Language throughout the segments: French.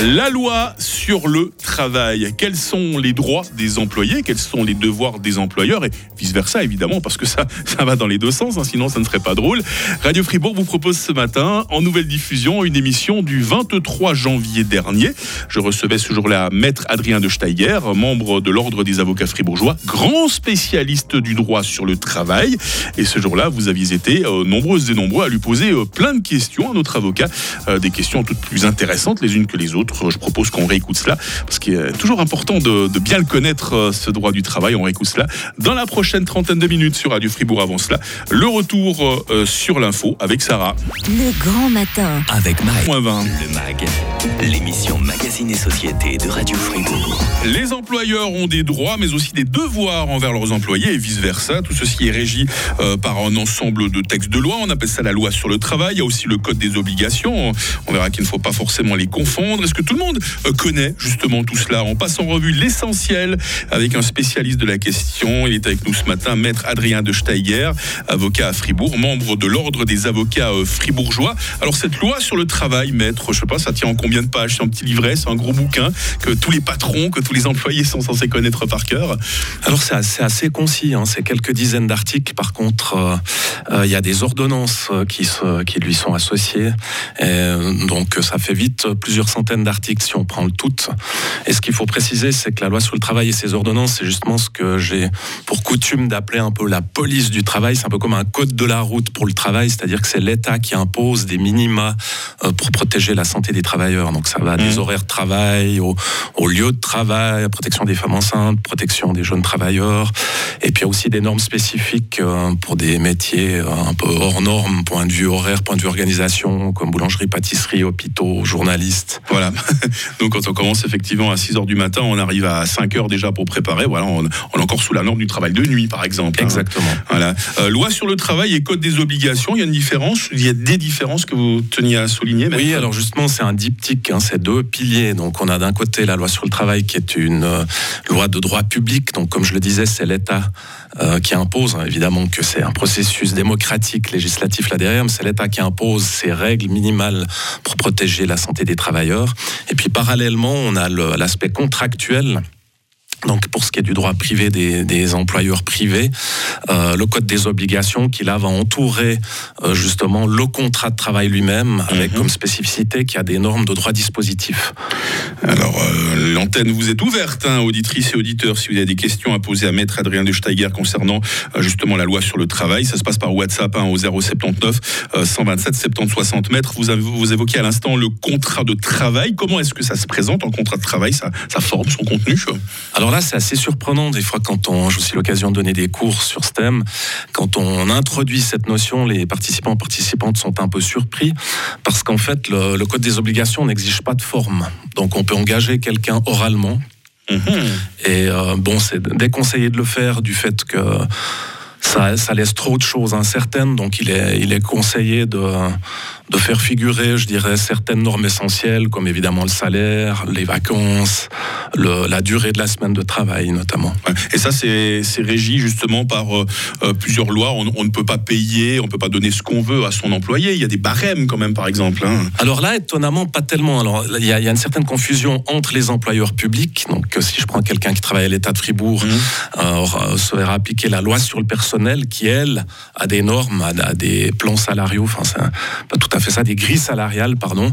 La loi sur le travail. Quels sont les droits des employés? Quels sont les devoirs des employeurs? Et vice-versa, évidemment, parce que ça, ça va dans les deux sens, hein, sinon ça ne serait pas drôle. Radio Fribourg vous propose ce matin, en nouvelle diffusion, une émission du 23 janvier dernier. Je recevais ce jour-là Maître Adrien de Steiger, membre de l'Ordre des avocats fribourgeois, grand spécialiste du droit sur le travail. Et ce jour-là, vous aviez été euh, nombreuses et nombreux à lui poser euh, plein de questions à notre avocat, euh, des questions toutes plus intéressantes les unes que les autres. Je propose qu'on réécoute cela, parce qu'il est toujours important de, de bien le connaître, euh, ce droit du travail. On réécoute cela dans la prochaine trentaine de minutes sur Radio Fribourg. Avant cela, le retour euh, sur l'info avec Sarah. Le grand matin. Avec Mike. Point 20. Le MAG, l'émission Magazine et Société de Radio Fribourg. Les employeurs ont des droits, mais aussi des devoirs envers leurs employés et vice-versa. Tout ceci est régi euh, par un ensemble de textes de loi. On appelle ça la loi sur le travail. Il y a aussi le code des obligations. On verra qu'il ne faut pas forcément les confondre. Est-ce que tout le monde euh, connaît justement tout cela On passe en revue l'essentiel avec un spécialiste de la question. Il est avec nous ce matin, maître Adrien de Steiger, avocat à Fribourg, membre de l'ordre des avocats euh, fribourgeois. Alors cette loi sur le travail, maître, je sais pas, ça tient en combien de pages? C'est un petit livret, c'est un gros bouquin que tous les patrons, que tous les employés sont censés connaître par cœur. Alors c'est assez, concis, hein. c'est quelques dizaines d'articles. Par contre, euh, il y a des ordonnances qui, lui sont associées. Donc ça fait vite plusieurs centaines d'articles si on prend le tout. Et ce qu'il faut préciser, c'est que la loi sur le travail et ses ordonnances, c'est justement ce que j'ai pour coutume d'appeler un peu la police du travail. C'est un peu comme un code de la route pour le travail, c'est-à-dire que c'est l'État qui impose des minima euh, pour protéger la santé des travailleurs. Donc ça va des Mhm. horaires de travail, au, au lieu de travail, protection des femmes enceintes, protection des jeunes travailleurs. Et puis il y a aussi des normes spécifiques euh, pour des métiers euh, un peu hors normes, point de vue horaire, point de vue organisation, comme boulangerie, pâtisserie, hôpitaux, journalistes. Voilà. Donc quand on commence effectivement à 6 heures du matin, on arrive à 5 heures déjà pour préparer. Voilà, on, on est encore sous la norme du travail de nuit, par exemple. hein. Exactement. Voilà. Euh, loi sur le travail et code des obligations. Il y a une différence. Il y a des différences que vous teniez à souligner. maître Oui, alors justement, c'est un diptyque, hein, c'est deux piliers. Donc, on a d'un côté la loi sur le travail qui est une euh, loi de droit public. Donc, comme je le disais, c'est l'État euh, qui impose, hein, évidemment que c'est un processus démocratique, législatif là derrière, mais c'est l'État qui impose ces règles minimales pour protéger la santé des travailleurs. Et puis, parallèlement, on a l'aspect contractuel. Donc pour ce qui est du droit privé des, des employeurs privés, euh, le code des obligations qui là va entourer euh, justement le contrat de travail lui-même avec Mhm. comme spécificité qu'il y a des normes de droit dispositif. Alors, euh, l'antenne vous est ouverte, hein, auditrices et auditeurs, si vous avez des questions à poser à Maître Adrien de Steiger concernant justement la loi sur le travail. Ça se passe par WhatsApp hein, au 079 euh, 127 70 60 mètres. Vous, avez, vous évoquez à l'instant le contrat de travail. Comment est-ce que ça se présente en contrat de travail, sa, sa forme, son contenu Alors là, c'est assez surprenant des fois quand on, j'ai aussi l'occasion de donner des cours sur ce thème, quand on introduit cette notion, les participants participantes sont un peu surpris parce qu'en fait, le, le code des obligations n'exige pas de forme. Donc on peut engager quelqu'un oralement Mhm. Et euh, bon, c'est déconseillé de le faire du fait que ça, ça laisse trop de choses incertaines. Donc, il est, il est conseillé de, de faire figurer, je dirais, certaines normes essentielles, comme évidemment le salaire, les vacances, le- la durée de la semaine de travail, notamment. Ouais. Et ça, c'est régi justement par euh, euh, plusieurs lois. On, on ne peut pas payer, on ne peut pas donner ce qu'on veut à son employé. Il y a des barèmes quand même, par exemple. hein. Alors là, étonnamment, pas tellement. Alors, il y, a, il y a une certaine confusion entre les employeurs publics. Donc, euh, si je prends quelqu'un qui travaille à l'État de Fribourg, euh, aura- se verra appliquer la loi sur le personnel qui, elle, a des normes, a, a des plans salariaux, enfin, c'est un- pas tout à fait ça, des grilles salariales, pardon.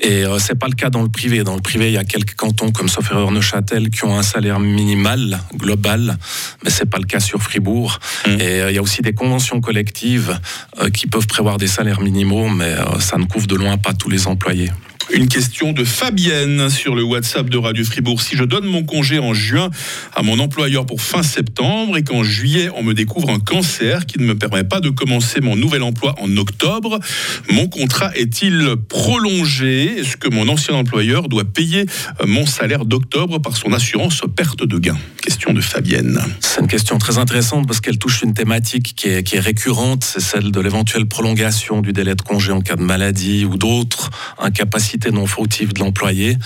Et euh, c'est pas le cas dans le privé. Dans le privé, il y a quelques cantons, comme sauf erreur Neuchâtel, qui ont un salaire minimal, global, mais c'est pas le cas sur Fribourg. Mhm. Et euh, il y a aussi des conventions collectives euh, qui peuvent prévoir des salaires minimaux, mais euh, ça ne couvre de loin pas tous les employés. Une question de Fabienne sur le WhatsApp de Radio Fribourg. Si je donne mon congé en juin à mon employeur pour fin septembre et qu'en juillet on me découvre un cancer qui ne me permet pas de commencer mon nouvel emploi en octobre, mon contrat est-il prolongé? Est-ce que mon ancien employeur doit payer euh, mon salaire d'octobre par son assurance perte de gain Question de Fabienne. C'est une question très intéressante parce qu'elle touche une thématique qui est, qui est récurrente, c'est celle de l'éventuelle prolongation du délai de congé en cas de maladie ou d'autres incapacités non fautives de l'employé.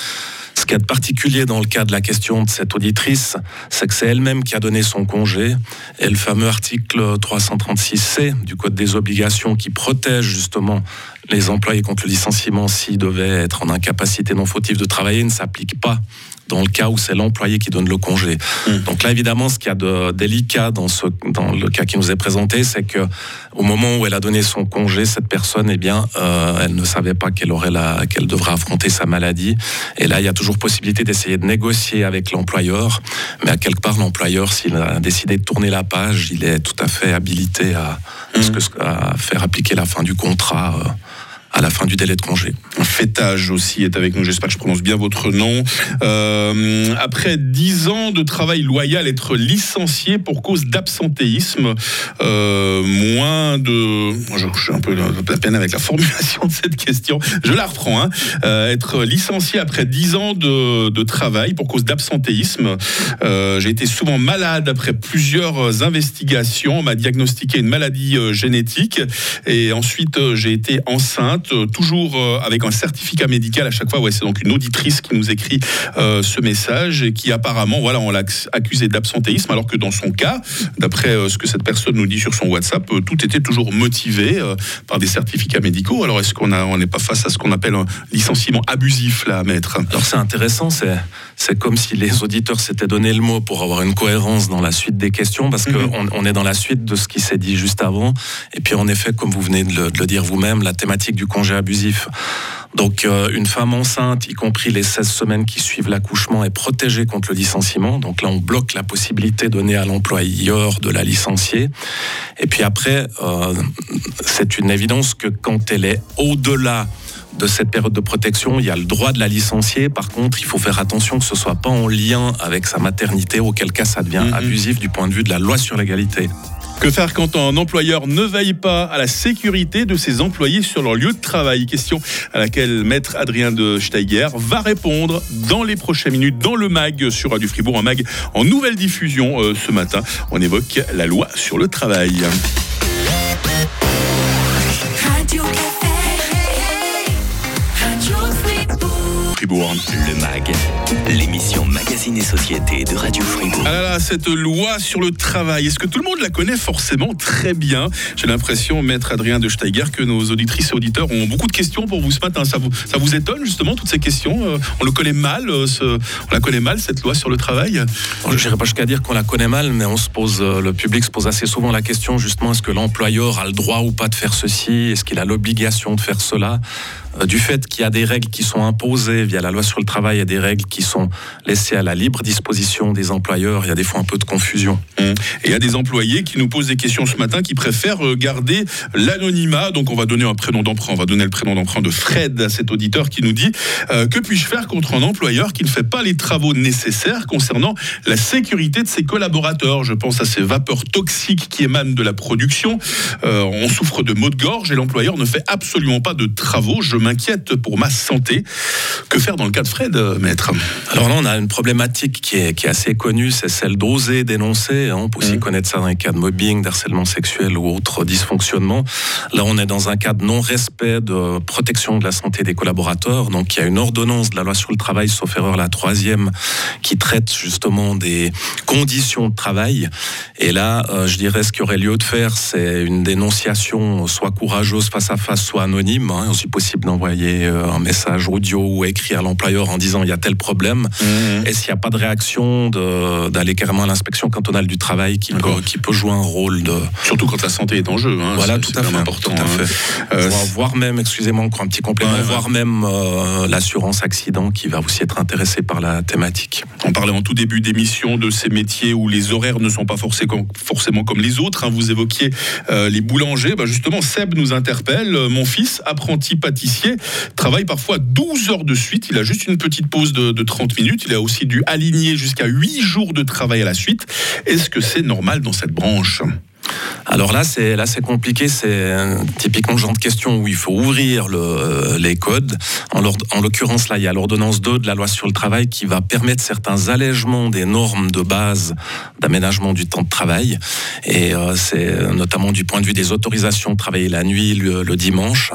Ce qui est particulier dans le cas de la question de cette auditrice, c'est que c'est elle-même qui a donné son congé. Et le fameux article 336C du Code des obligations qui protège justement les employés contre le licenciement s'ils devaient être en incapacité non fautive de travailler ne s'applique pas dans le cas où c'est l'employé qui donne le congé. Hmm. Donc là, évidemment, ce qu'il y a de délicat dans, ce, dans le cas qui nous est présenté, c'est que au moment où elle a donné son congé, cette personne, eh bien, euh, elle ne savait pas qu'elle aurait la, qu'elle devrait affronter sa maladie. Et là, il y a toujours possibilité d'essayer de négocier avec l'employeur, mais à quelque part, l'employeur, s'il a décidé de tourner la page, il est tout à fait habilité à, à faire appliquer la fin du contrat. À la fin du délai de congé. Fêtage aussi est avec nous, j'espère que je prononce bien votre nom. Euh, après dix ans de travail loyal, être licencié pour cause d'absentéisme, euh, moins de... Je suis un peu la peine avec la formulation de cette question, je la reprends. Hein. Euh, être licencié après dix ans de, de, travail pour cause d'absentéisme. J'ai été souvent malade après plusieurs investigations, on m'a diagnostiqué une maladie génétique et ensuite j'ai été enceinte euh, toujours euh, avec un certificat médical à chaque fois. Ouais, c'est donc une auditrice qui nous écrit euh, ce message et qui apparemment, voilà, on l'a accusé d'absentéisme, alors que dans son cas, d'après ce que cette personne nous dit sur son WhatsApp, tout était toujours motivé par des certificats médicaux. Alors est-ce qu'on on n'est pas face à ce qu'on appelle un licenciement abusif là, maître? Alors c'est intéressant, c'est c'est comme si les auditeurs s'étaient donné le mot pour avoir une cohérence dans la suite des questions, parce qu'on mhm. on est dans la suite de ce qui s'est dit juste avant. Et puis en effet, comme vous venez de le, de le dire vous-même, la thématique du congé abusif. Donc euh, une femme enceinte, y compris les 16 semaines qui suivent l'accouchement, est protégée contre le licenciement. Donc là, on bloque la possibilité donnée à l'employeur de la licencier. Et puis après, euh, c'est une évidence que quand elle est au-delà de cette période de protection, il y a le droit de la licencier. Par contre, il faut faire attention que ce soit pas en lien avec sa maternité, auquel cas ça devient mm-hmm. abusif du point de vue de la loi sur l'égalité. Que faire quand un employeur ne veille pas à la sécurité de ses employés sur leur lieu de travail? Question à laquelle maître Adrien de Steiger va répondre dans les prochaines minutes dans le MAG sur Radio Fribourg, un MAG en nouvelle diffusion euh, ce matin. On évoque la loi sur le travail. Le MAG, l'émission Magazine et Société de Radio Fribourg. Ah là là, cette loi sur le travail, est-ce que tout le monde la connaît forcément très bien? J'ai l'impression, maître Adrien de Steiger, que nos auditrices et auditeurs ont beaucoup de questions pour vous ce matin. Ça vous, ça vous étonne justement, toutes ces questions? Euh, On le connaît mal, euh, ce, on la connaît mal, cette loi sur le travail? Je n'irai pas jusqu'à dire qu'on la connaît mal, mais on se pose, euh, le public se pose assez souvent la question justement, est-ce que l'employeur a le droit ou pas de faire ceci? Est-ce qu'il a l'obligation de faire cela? Du fait qu'il y a des règles qui sont imposées via la loi sur le travail et des règles qui sont laissées à la libre disposition des employeurs, il y a des fois un peu de confusion. Mmh. Et il y a des employés qui nous posent des questions ce matin qui préfèrent euh, garder l'anonymat. Donc on va donner un prénom d'emprunt, on va donner le prénom d'emprunt de Fred à cet auditeur qui nous dit euh, que puis-je faire contre un employeur qui ne fait pas les travaux nécessaires concernant la sécurité de ses collaborateurs? Je pense à ces vapeurs toxiques qui émanent de la production. on souffre de maux de gorge et l'employeur ne fait absolument pas de travaux. Je m'inquiète pour ma santé. Que faire dans le cas de Fred, euh, maître? Alors là, on a une problématique qui est, qui est assez connue, c'est celle d'oser dénoncer. Hein. On peut aussi mmh. connaître ça dans les cas de mobbing, d'harcèlement sexuel ou autres dysfonctionnements. Là, on est dans un cas de non-respect de protection de la santé des collaborateurs. Donc, il y a une ordonnance de la loi sur le travail, sauf erreur la troisième, qui traite justement des conditions de travail. Et là, euh, je dirais, ce qui aurait lieu de faire, c'est une dénonciation soit courageuse face à face, soit anonyme, hein, aussi possible envoyer euh, un message audio ou écrire à l'employeur en disant il y a tel problème. Mhm. Et s'il n'y a pas de réaction, d'aller carrément à l'inspection cantonale du travail qui peut, qui peut jouer un rôle de. Surtout quand la santé est en jeu. Hein, voilà, tout à fait. Important, tout à hein. fait. Euh, voire même, excusez-moi encore un petit complément, voire même euh, l'assurance accident qui va aussi être intéressée par la thématique. On parlait en tout début d'émission de ces métiers où les horaires ne sont pas forcément comme les autres. Hein. Vous évoquiez les boulangers. Bah justement, Seb nous interpelle. Mon fils, apprenti pâtissier, travaille parfois 12 heures de suite. Il a juste une petite pause de, 30 minutes. Il a aussi dû aligner jusqu'à 8 jours de travail à la suite. Est-ce que c'est normal dans cette branche? Alors là, c'est là c'est compliqué. C'est euh, typiquement le genre de question où il faut ouvrir le, euh, les codes. En, en l'occurrence, là, il y a l'ordonnance 2 de la loi sur le travail qui va permettre certains allègements des normes de base d'aménagement du temps de travail. Et euh, c'est notamment du point de vue des autorisations de travailler la nuit, le, dimanche.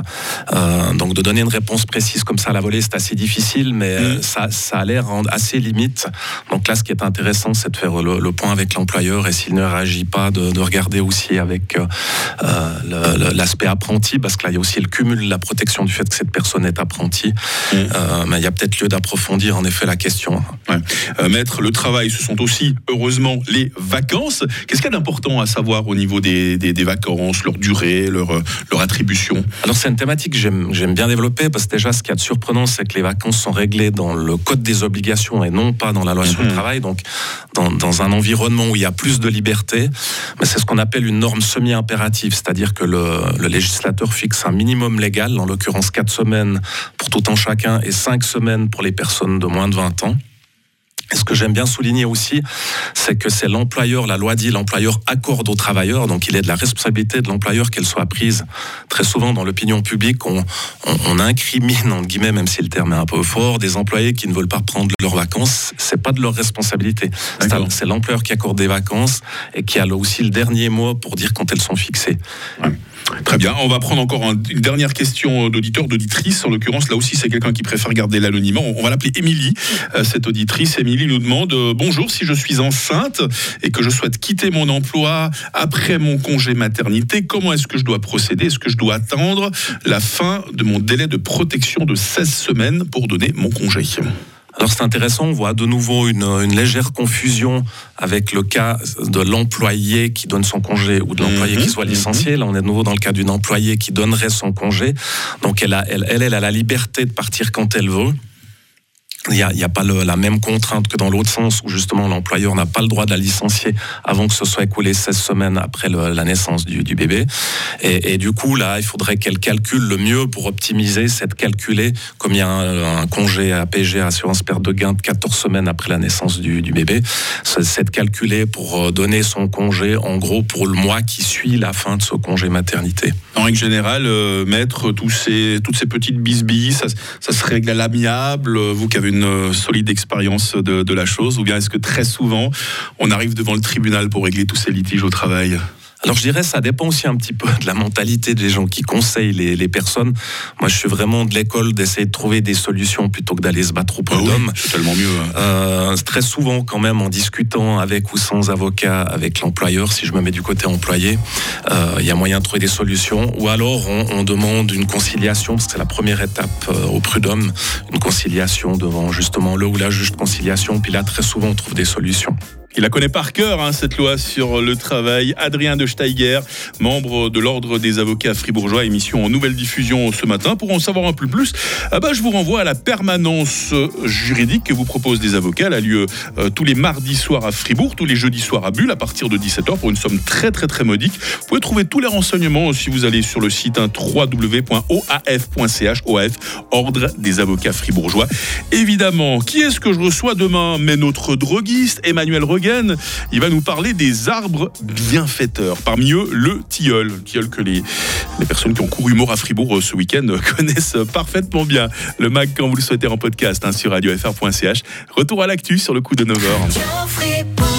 Euh, donc de donner une réponse précise comme ça à la volée, c'est assez difficile, mais mmh. ça, ça a l'air assez limite. Donc là, ce qui est intéressant, c'est de faire le, point avec l'employeur et s'il ne réagit pas, de, de regarder aussi avec euh, euh, l'aspect apprenti, parce que là, il y a aussi le cumul de la protection du fait que cette personne est apprentie. Mm. Euh, mais il y a peut-être lieu d'approfondir en effet la question. maître, le travail, ce sont aussi, heureusement, les vacances. Qu'est-ce qu'il y a d'important à savoir au niveau des, des, vacances, leur durée, leur, leur attribution? Alors, c'est une thématique que j'aime bien développer, parce que déjà, ce qui est de surprenant, c'est que les vacances sont réglées dans le code des obligations et non pas dans la loi sur le mm-hmm. travail. Donc, dans, dans un environnement où il y a plus de liberté, mais c'est ce qu'on appelle une norme semi-impérative, c'est-à-dire que le, législateur fixe un minimum légal, en l'occurrence 4 semaines pour tout un chacun et 5 semaines pour les personnes de moins de 20 ans. Et ce que j'aime bien souligner aussi, c'est que c'est l'employeur, la loi dit, l'employeur accorde aux travailleurs, donc il est de la responsabilité de l'employeur qu'elle soit prise. Très souvent dans l'opinion publique, on, on, incrimine, entre guillemets, même si le terme est un peu fort, des employés qui ne veulent pas prendre leurs vacances. C'est pas de leur responsabilité. C'est l'employeur qui accorde des vacances et qui a aussi le dernier mot pour dire quand elles sont fixées. Très bien, on va prendre encore une dernière question d'auditeur, d'auditrice. En l'occurrence, là aussi, c'est quelqu'un qui préfère garder l'anonymat. On va l'appeler Émilie, euh, cette auditrice. Émilie nous demande euh, Bonjour, si je suis enceinte et que je souhaite quitter mon emploi après mon congé maternité, comment est-ce que je dois procéder? Est-ce que je dois attendre la fin de mon délai de protection de 16 semaines pour donner mon congé? Alors c'est intéressant, on voit de nouveau une, une, légère confusion avec le cas de l'employé qui donne son congé ou de l'employé qui mhm. soit licencié. Là, on est de nouveau dans le cas d'une employée qui donnerait son congé. Donc elle, a, elle, elle a la liberté de partir quand elle veut. Il n'y a, a, pas le, la même contrainte que dans l'autre sens où justement l'employeur n'a pas le droit de la licencier avant que ce soit écoulé 16 semaines après le, la naissance du, du bébé. Et, du coup, là, il faudrait qu'elle calcule le mieux pour optimiser, c'est de calculer comme il y a un, congé APG, assurance perte de gain de 14 semaines après la naissance du, bébé, c'est de calculer pour euh, donner son congé en gros pour le mois qui suit la fin de ce congé maternité. En règle générale, euh, mettre ces, toutes ces petites bisbilles, ça, ça se règle à l'amiable, vous qui avez une euh, solide expérience de la chose ou bien est-ce que très souvent on arrive devant le tribunal pour régler tous ces litiges au travail? Alors je dirais ça dépend aussi un petit peu de la mentalité des gens qui conseillent les, les personnes. Moi je suis vraiment de l'école d'essayer de trouver des solutions plutôt que d'aller se battre au prud'homme. Ah tellement mieux. Hein. Euh, très souvent quand même en discutant avec ou sans avocat avec l'employeur, si je me mets du côté employé, euh, il y a moyen de trouver des solutions. Ou alors on, on demande une conciliation, parce que c'est la première étape euh, au prud'homme, une conciliation devant justement le ou la juge de conciliation. Puis là très souvent on trouve des solutions. Il la connaît par cœur, hein, cette loi sur le travail. Adrien de Steiger, membre de l'Ordre des avocats fribourgeois, émission en nouvelle diffusion ce matin. Pour en savoir un peu plus, ah bah, je vous renvoie à la permanence juridique que vous propose des avocats. Elle a lieu euh, tous les mardis soirs à Fribourg, tous les jeudis soirs à Bulle, à partir de 17h, pour une somme très très très modique. Vous pouvez trouver tous les renseignements si vous allez sur le site hein, www.oaf.ch, OAF, Ordre des avocats fribourgeois. Évidemment, qui est-ce que je reçois demain? Mais notre droguiste, Emmanuel Reguet il va nous parler des arbres bienfaiteurs. Parmi eux, le tilleul. Le tilleul que les, personnes qui ont couru mort à Fribourg euh, ce week-end connaissent parfaitement bien. Le mag, quand vous le souhaitez, en podcast hein, sur radiofr.ch. Retour à l'actu sur le coup de 9h.